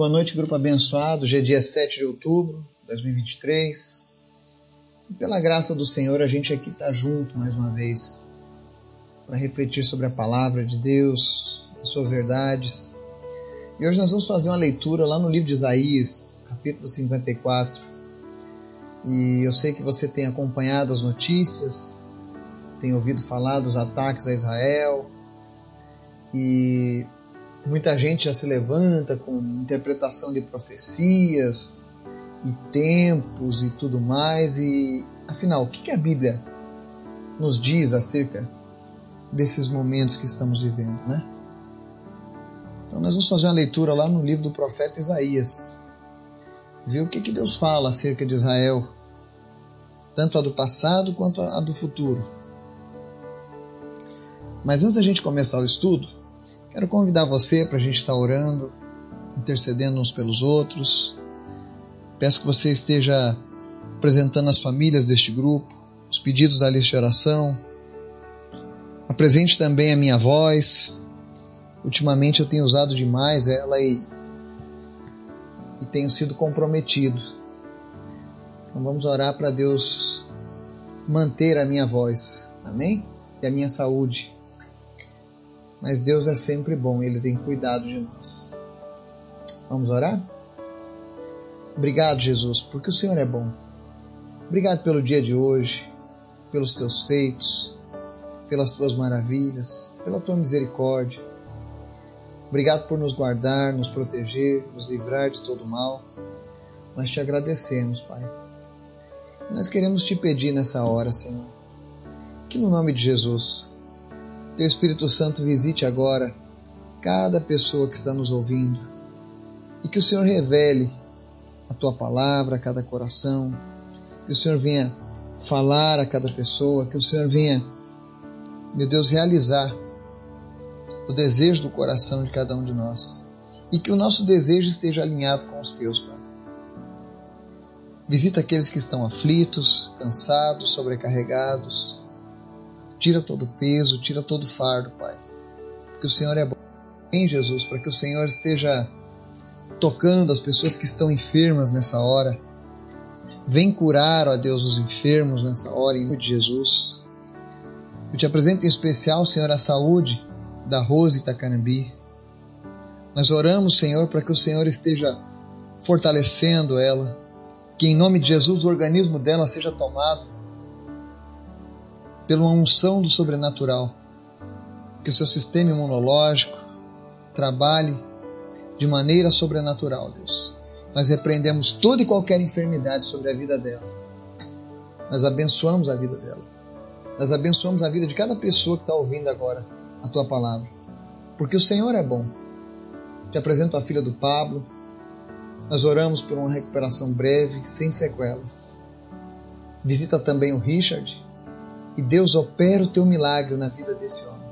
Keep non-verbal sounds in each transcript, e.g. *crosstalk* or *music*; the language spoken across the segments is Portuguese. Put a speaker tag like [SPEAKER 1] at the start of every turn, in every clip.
[SPEAKER 1] Boa noite, grupo abençoado. Hoje é dia 7 de outubro de 2023. E pela graça do Senhor, a gente aqui está junto mais uma vez para refletir sobre a palavra de Deus, as suas verdades. E hoje nós vamos fazer uma leitura lá no livro de Isaías, capítulo 54. E eu sei que você tem acompanhado as notícias, tem ouvido falar dos ataques a Israel. E Muita gente já se levanta com interpretação de profecias e tempos e tudo mais. E afinal, o que a Bíblia nos diz acerca desses momentos que estamos vivendo, né? Então nós vamos fazer uma leitura lá no livro do profeta Isaías. Ver o que, que Deus fala acerca de Israel, tanto a do passado quanto a do futuro. Mas antes da gente começar o estudo, Quero convidar você para a gente estar orando, intercedendo uns pelos outros. Peço que você esteja apresentando as famílias deste grupo, os pedidos da lista de oração. Apresente também a minha voz. Ultimamente eu tenho usado demais ela e, e tenho sido comprometido. Então vamos orar para Deus manter a minha voz, amém? E a minha saúde mas Deus é sempre bom, Ele tem cuidado de nós. Vamos orar? Obrigado, Jesus, porque o Senhor é bom. Obrigado pelo dia de hoje, pelos teus feitos, pelas tuas maravilhas, pela tua misericórdia. Obrigado por nos guardar, nos proteger, nos livrar de todo mal. Nós te agradecemos, Pai. Nós queremos te pedir nessa hora, Senhor, que no nome de Jesus teu Espírito Santo visite agora cada pessoa que está nos ouvindo. E que o Senhor revele a tua palavra a cada coração, que o Senhor venha falar a cada pessoa, que o Senhor venha, meu Deus, realizar o desejo do coração de cada um de nós. E que o nosso desejo esteja alinhado com os teus, Pai. Visita aqueles que estão aflitos, cansados, sobrecarregados Tira todo o peso, tira todo o fardo, Pai. Porque o Senhor é bom. Em Jesus, para que o Senhor esteja tocando as pessoas que estão enfermas nessa hora. Vem curar, ó Deus, os enfermos nessa hora, em nome de Jesus. Eu te apresento em especial, Senhor, a saúde da Rose Itacanambi. Nós oramos, Senhor, para que o Senhor esteja fortalecendo ela, que em nome de Jesus o organismo dela seja tomado pela unção do sobrenatural. Que o seu sistema imunológico trabalhe de maneira sobrenatural, Deus. Nós repreendemos toda e qualquer enfermidade sobre a vida dela. Nós abençoamos a vida dela. Nós abençoamos a vida de cada pessoa que está ouvindo agora a tua palavra. Porque o Senhor é bom. Te apresento a filha do Pablo. Nós oramos por uma recuperação breve, sem sequelas. Visita também o Richard e Deus opera o teu milagre na vida desse homem.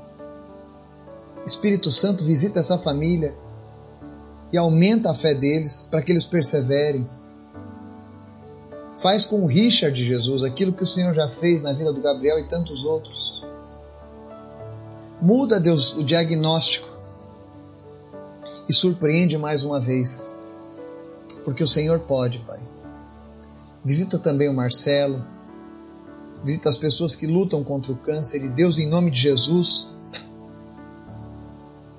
[SPEAKER 1] Espírito Santo visita essa família e aumenta a fé deles para que eles perseverem. Faz com o Richard Jesus aquilo que o Senhor já fez na vida do Gabriel e tantos outros. Muda, Deus, o diagnóstico e surpreende mais uma vez, porque o Senhor pode, Pai. Visita também o Marcelo, visita as pessoas que lutam contra o câncer e Deus, em nome de Jesus,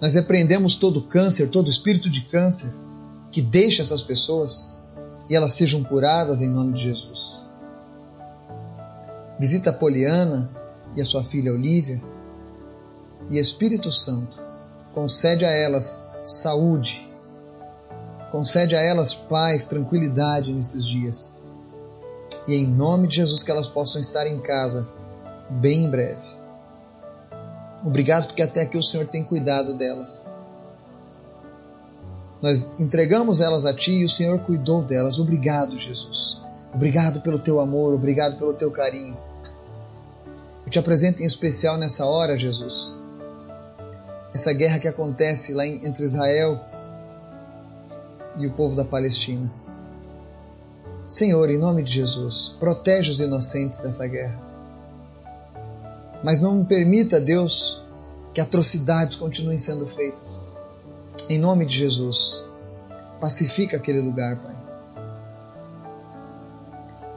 [SPEAKER 1] nós repreendemos todo câncer, todo espírito de câncer que deixa essas pessoas e elas sejam curadas em nome de Jesus. Visita a Poliana e a sua filha Olívia e Espírito Santo concede a elas saúde, concede a elas paz, tranquilidade nesses dias e em nome de Jesus que elas possam estar em casa bem em breve. Obrigado porque até aqui o Senhor tem cuidado delas. Nós entregamos elas a Ti e o Senhor cuidou delas. Obrigado, Jesus. Obrigado pelo Teu amor, obrigado pelo Teu carinho. Eu te apresento em especial nessa hora, Jesus, essa guerra que acontece lá entre Israel e o povo da Palestina. Senhor, em nome de Jesus, protege os inocentes dessa guerra. Mas não permita, Deus, que atrocidades continuem sendo feitas. Em nome de Jesus. Pacifica aquele lugar, Pai.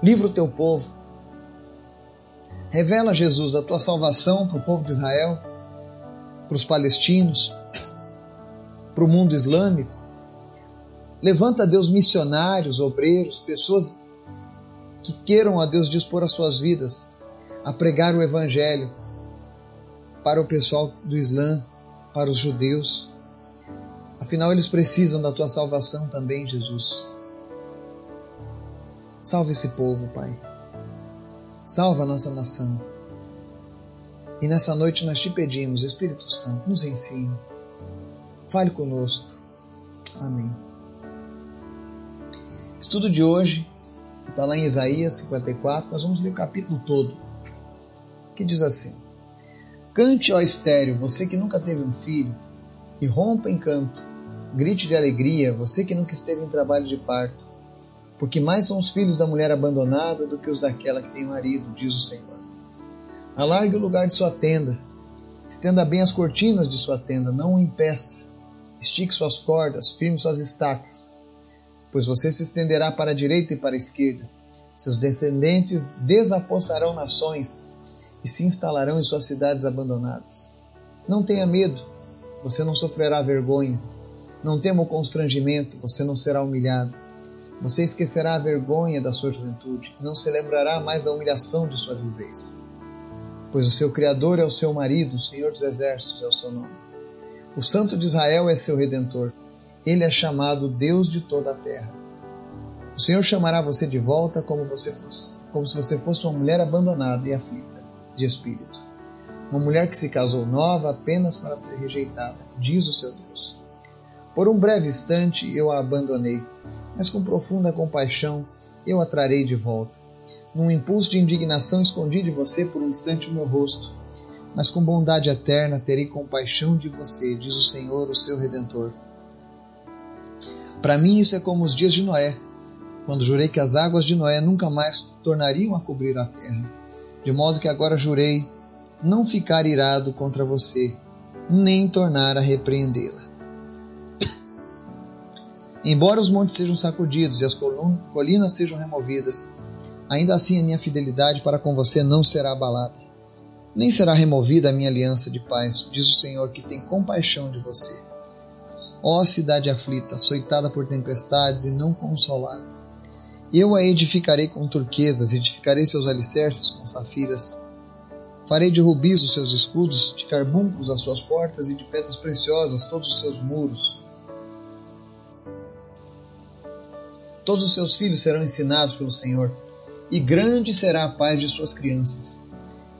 [SPEAKER 1] Livra o teu povo. Revela, Jesus, a tua salvação para o povo de Israel, para os palestinos, para o mundo islâmico. Levanta, Deus, missionários, obreiros, pessoas que queiram, a Deus, dispor as suas vidas a pregar o Evangelho para o pessoal do Islã, para os judeus. Afinal, eles precisam da tua salvação também, Jesus. Salva esse povo, Pai. Salva a nossa nação. E nessa noite nós te pedimos, Espírito Santo, nos ensine. Fale conosco. Amém. Estudo de hoje está lá em Isaías 54. Nós vamos ler o capítulo todo, que diz assim: Cante, ó estéreo, você que nunca teve um filho, e rompa em canto. Grite de alegria, você que nunca esteve em trabalho de parto. Porque mais são os filhos da mulher abandonada do que os daquela que tem marido, diz o Senhor. Alargue o lugar de sua tenda, estenda bem as cortinas de sua tenda, não o impeça. Estique suas cordas, firme suas estacas, pois você se estenderá para a direita e para a esquerda. Seus descendentes desapossarão nações e se instalarão em suas cidades abandonadas. Não tenha medo, você não sofrerá vergonha. Não tema o constrangimento, você não será humilhado. Você esquecerá a vergonha da sua juventude e não se lembrará mais da humilhação de sua viuvez. Pois o seu Criador é o seu marido, o Senhor dos Exércitos é o seu nome. O Santo de Israel é seu redentor. Ele é chamado Deus de toda a terra. O Senhor chamará você de volta como, você fosse, como se você fosse uma mulher abandonada e aflita de espírito. Uma mulher que se casou nova apenas para ser rejeitada, diz o seu Deus. Por um breve instante eu a abandonei, mas com profunda compaixão eu a trarei de volta. Num impulso de indignação escondi de você por um instante o meu rosto, mas com bondade eterna terei compaixão de você, diz o Senhor, o seu redentor. Para mim isso é como os dias de Noé, quando jurei que as águas de Noé nunca mais tornariam a cobrir a terra de modo que agora jurei não ficar irado contra você, nem tornar a repreendê-la. Embora os montes sejam sacudidos e as colinas sejam removidas, ainda assim a minha fidelidade para com você não será abalada. Nem será removida a minha aliança de paz, diz o Senhor que tem compaixão de você. Ó cidade aflita, açoitada por tempestades e não consolada eu a edificarei com turquesas, edificarei seus alicerces com safiras. Farei de rubis os seus escudos, de carbuncos as suas portas e de pedras preciosas todos os seus muros. Todos os seus filhos serão ensinados pelo Senhor, e grande será a paz de suas crianças.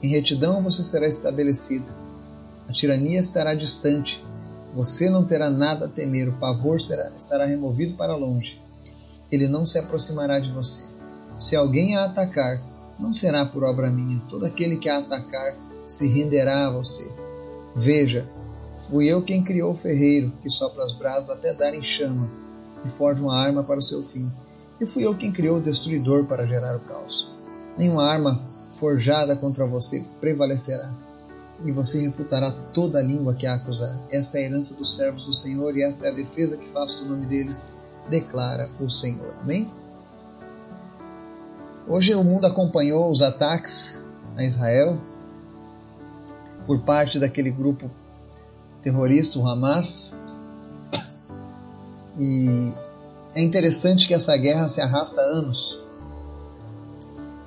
[SPEAKER 1] Em retidão você será estabelecido. A tirania estará distante. Você não terá nada a temer, o pavor será, estará removido para longe ele não se aproximará de você. Se alguém a atacar, não será por obra minha. Todo aquele que a atacar se renderá a você. Veja, fui eu quem criou o ferreiro, que sopra as brasas até dar em chama, e forja uma arma para o seu fim. E fui eu quem criou o destruidor para gerar o caos. Nenhuma arma forjada contra você prevalecerá, e você refutará toda a língua que a acusar. Esta é a herança dos servos do Senhor, e esta é a defesa que faço do nome deles declara o Senhor. Amém? Hoje o mundo acompanhou os ataques a Israel por parte daquele grupo terrorista, o Hamas. E é interessante que essa guerra se arrasta há anos.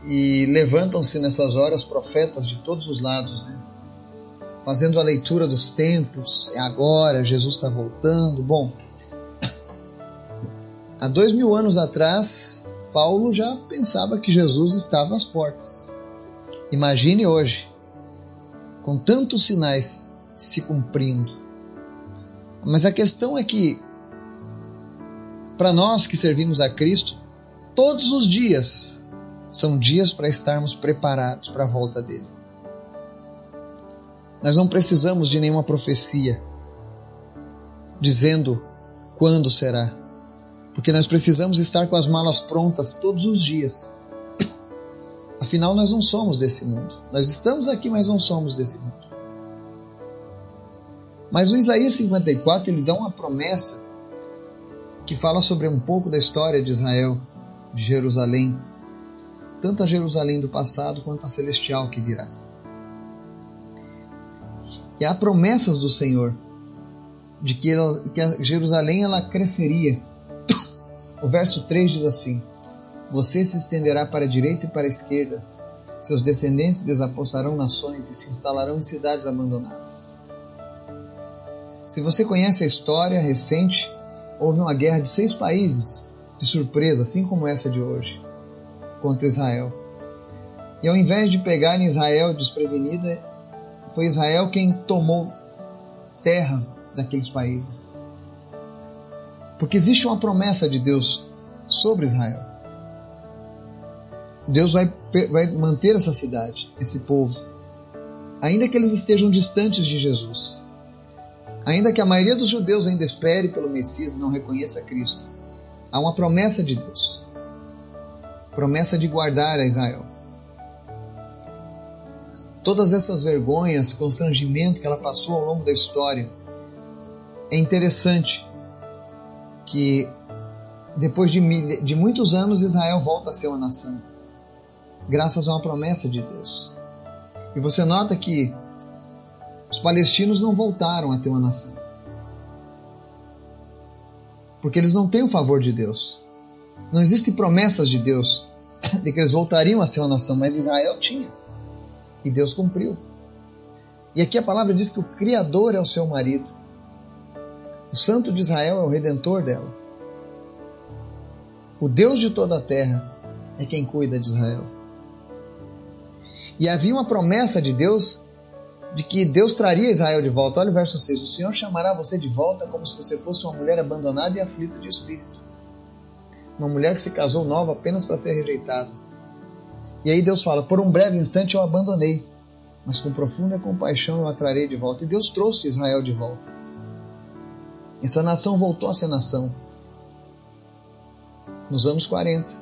[SPEAKER 1] E levantam-se nessas horas profetas de todos os lados, né? Fazendo a leitura dos tempos, é agora, Jesus está voltando. Bom, Há dois mil anos atrás, Paulo já pensava que Jesus estava às portas. Imagine hoje, com tantos sinais se cumprindo. Mas a questão é que, para nós que servimos a Cristo, todos os dias são dias para estarmos preparados para a volta dele. Nós não precisamos de nenhuma profecia dizendo quando será porque nós precisamos estar com as malas prontas todos os dias. Afinal, nós não somos desse mundo. Nós estamos aqui, mas não somos desse mundo. Mas o Isaías 54 ele dá uma promessa que fala sobre um pouco da história de Israel, de Jerusalém, tanto a Jerusalém do passado quanto a celestial que virá. E há promessas do Senhor de que, ela, que Jerusalém ela cresceria. *coughs* O verso 3 diz assim: Você se estenderá para a direita e para a esquerda, seus descendentes desapossarão nações e se instalarão em cidades abandonadas. Se você conhece a história recente, houve uma guerra de seis países, de surpresa, assim como essa de hoje, contra Israel. E ao invés de pegarem Israel desprevenida, foi Israel quem tomou terras daqueles países. Porque existe uma promessa de Deus sobre Israel. Deus vai, vai manter essa cidade, esse povo, ainda que eles estejam distantes de Jesus. Ainda que a maioria dos judeus ainda espere pelo Messias e não reconheça Cristo, há uma promessa de Deus promessa de guardar a Israel. Todas essas vergonhas, constrangimento que ela passou ao longo da história, é interessante que depois de, de muitos anos Israel volta a ser uma nação, graças a uma promessa de Deus. E você nota que os palestinos não voltaram a ter uma nação. Porque eles não têm o favor de Deus. Não existem promessas de Deus *laughs* de que eles voltariam a ser uma nação, mas Israel tinha. E Deus cumpriu. E aqui a palavra diz que o Criador é o seu marido. O Santo de Israel é o redentor dela. O Deus de toda a terra é quem cuida de Israel. E havia uma promessa de Deus de que Deus traria Israel de volta. Olha o verso 6: O Senhor chamará você de volta como se você fosse uma mulher abandonada e aflita de espírito. Uma mulher que se casou nova apenas para ser rejeitada. E aí Deus fala: Por um breve instante eu abandonei, mas com profunda compaixão eu a trarei de volta. E Deus trouxe Israel de volta. Essa nação voltou a ser nação nos anos 40.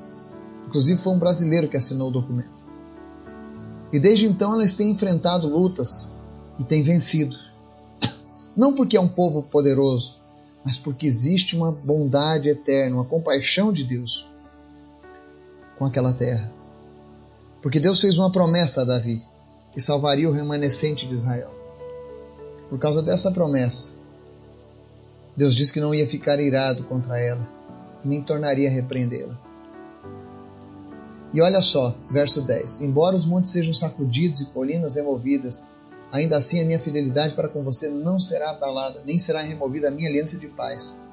[SPEAKER 1] Inclusive foi um brasileiro que assinou o documento. E desde então elas têm enfrentado lutas e têm vencido. Não porque é um povo poderoso, mas porque existe uma bondade eterna, uma compaixão de Deus com aquela terra. Porque Deus fez uma promessa a Davi, que salvaria o remanescente de Israel. Por causa dessa promessa, Deus disse que não ia ficar irado contra ela, nem tornaria a repreendê-la. E olha só, verso 10: Embora os montes sejam sacudidos e colinas removidas, Ainda assim, a minha fidelidade para com você não será abalada, nem será removida a minha aliança de paz.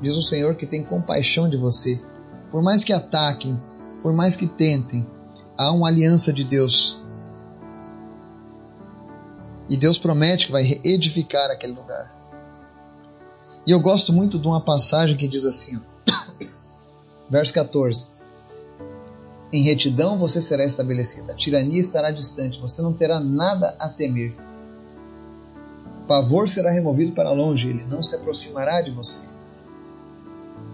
[SPEAKER 1] Diz o Senhor que tem compaixão de você. Por mais que ataquem, por mais que tentem, há uma aliança de Deus. E Deus promete que vai edificar aquele lugar. E eu gosto muito de uma passagem que diz assim, ó, *coughs* verso 14: em retidão você será estabelecida. A tirania estará distante. Você não terá nada a temer. Pavor será removido para longe. Ele não se aproximará de você.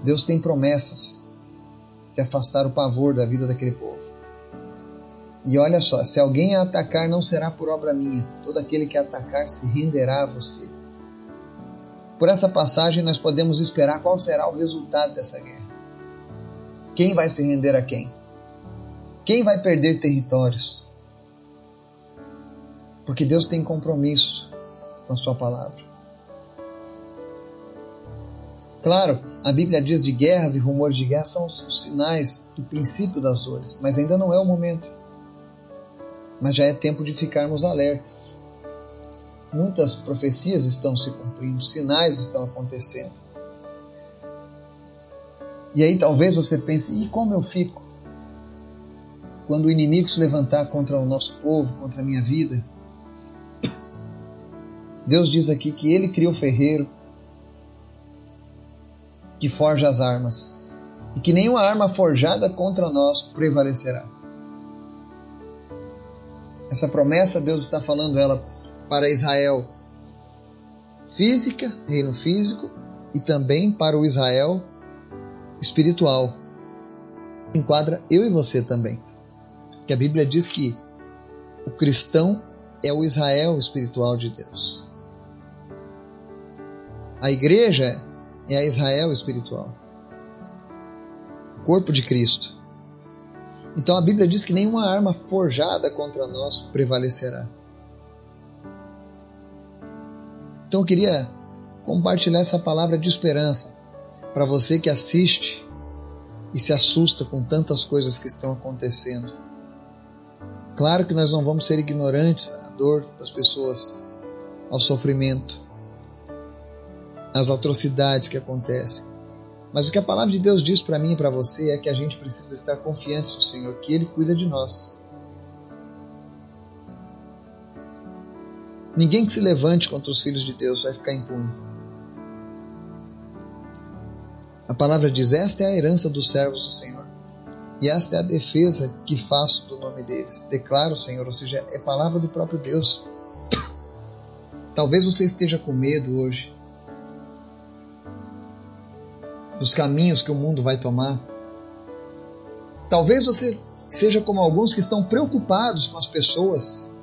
[SPEAKER 1] Deus tem promessas de afastar o pavor da vida daquele povo. E olha só: se alguém a atacar, não será por obra minha. Todo aquele que atacar se renderá a você. Por essa passagem, nós podemos esperar qual será o resultado dessa guerra. Quem vai se render a quem? Quem vai perder territórios? Porque Deus tem compromisso com a Sua palavra. Claro, a Bíblia diz de guerras e rumores de guerra são os sinais do princípio das dores, mas ainda não é o momento. Mas já é tempo de ficarmos alertas. Muitas profecias estão se cumprindo, sinais estão acontecendo. E aí talvez você pense: e como eu fico? quando o inimigo se levantar contra o nosso povo, contra a minha vida, Deus diz aqui que Ele criou o ferreiro que forja as armas e que nenhuma arma forjada contra nós prevalecerá. Essa promessa Deus está falando ela para Israel física, reino físico, e também para o Israel espiritual. Enquadra eu e você também que a Bíblia diz que o cristão é o Israel espiritual de Deus. A igreja é a Israel espiritual, o corpo de Cristo. Então a Bíblia diz que nenhuma arma forjada contra nós prevalecerá. Então eu queria compartilhar essa palavra de esperança para você que assiste e se assusta com tantas coisas que estão acontecendo. Claro que nós não vamos ser ignorantes à dor das pessoas, ao sofrimento, às atrocidades que acontecem. Mas o que a palavra de Deus diz para mim e para você é que a gente precisa estar confiantes no Senhor, que Ele cuida de nós. Ninguém que se levante contra os filhos de Deus vai ficar impune. A palavra diz: Esta é a herança dos servos do Senhor. E esta é a defesa que faço do nome deles. Declaro, Senhor, ou seja, é palavra do próprio Deus. *coughs* Talvez você esteja com medo hoje dos caminhos que o mundo vai tomar. Talvez você seja como alguns que estão preocupados com as pessoas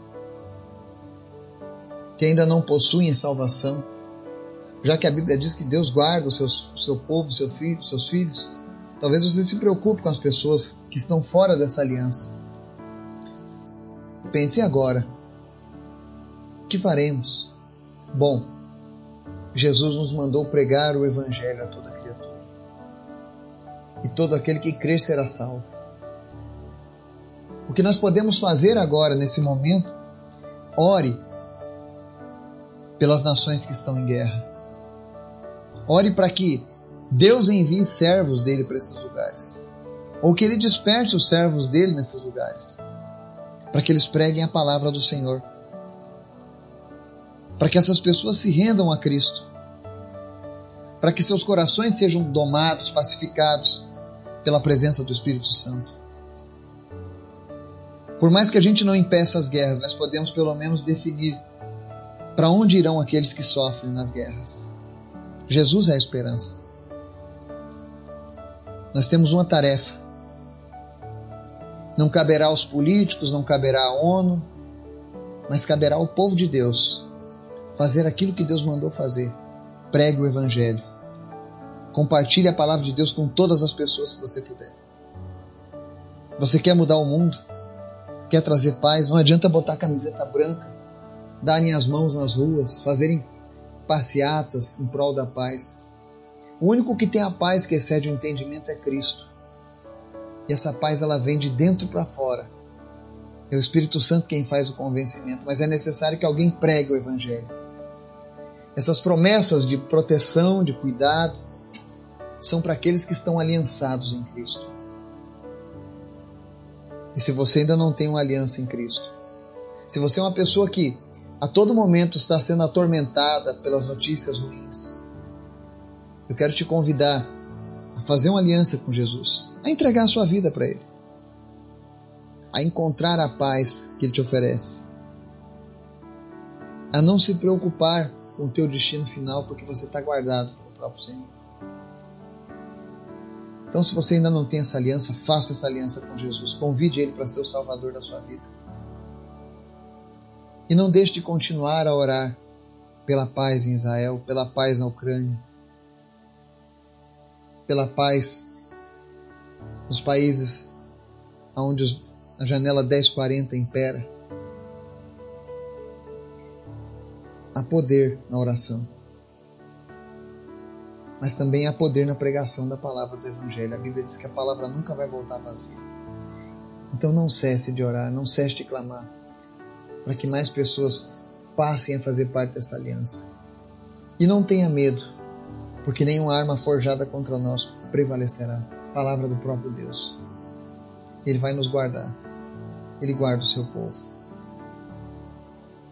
[SPEAKER 1] que ainda não possuem salvação, já que a Bíblia diz que Deus guarda o, seu seu povo, seu filho, seus filhos. Talvez você se preocupe com as pessoas que estão fora dessa aliança. Pense agora: o que faremos? Bom, Jesus nos mandou pregar o Evangelho a toda criatura. E todo aquele que crer será salvo. O que nós podemos fazer agora, nesse momento, ore pelas nações que estão em guerra. Ore para que Deus envie servos dele para esses lugares. Ou que ele desperte os servos dele nesses lugares. Para que eles preguem a palavra do Senhor. Para que essas pessoas se rendam a Cristo. Para que seus corações sejam domados, pacificados pela presença do Espírito Santo. Por mais que a gente não impeça as guerras, nós podemos pelo menos definir para onde irão aqueles que sofrem nas guerras. Jesus é a esperança. Nós temos uma tarefa. Não caberá aos políticos, não caberá à ONU, mas caberá ao povo de Deus fazer aquilo que Deus mandou fazer. Pregue o Evangelho. Compartilhe a palavra de Deus com todas as pessoas que você puder. Você quer mudar o mundo? Quer trazer paz? Não adianta botar camiseta branca, darem as mãos nas ruas, fazerem passeatas em prol da paz. O único que tem a paz que excede o entendimento é Cristo. E essa paz ela vem de dentro para fora. É o Espírito Santo quem faz o convencimento, mas é necessário que alguém pregue o Evangelho. Essas promessas de proteção, de cuidado, são para aqueles que estão aliançados em Cristo. E se você ainda não tem uma aliança em Cristo, se você é uma pessoa que a todo momento está sendo atormentada pelas notícias ruins, eu quero te convidar a fazer uma aliança com Jesus, a entregar a sua vida para Ele, a encontrar a paz que Ele te oferece, a não se preocupar com o teu destino final, porque você está guardado pelo próprio Senhor. Então, se você ainda não tem essa aliança, faça essa aliança com Jesus. Convide Ele para ser o Salvador da sua vida. E não deixe de continuar a orar pela paz em Israel, pela paz na Ucrânia, pela paz nos países onde a janela 1040 impera. Há poder na oração, mas também há poder na pregação da palavra do Evangelho. A Bíblia diz que a palavra nunca vai voltar vazia. Então não cesse de orar, não cesse de clamar para que mais pessoas passem a fazer parte dessa aliança. E não tenha medo, porque nenhuma arma forjada contra nós prevalecerá. Palavra do próprio Deus. Ele vai nos guardar. Ele guarda o seu povo.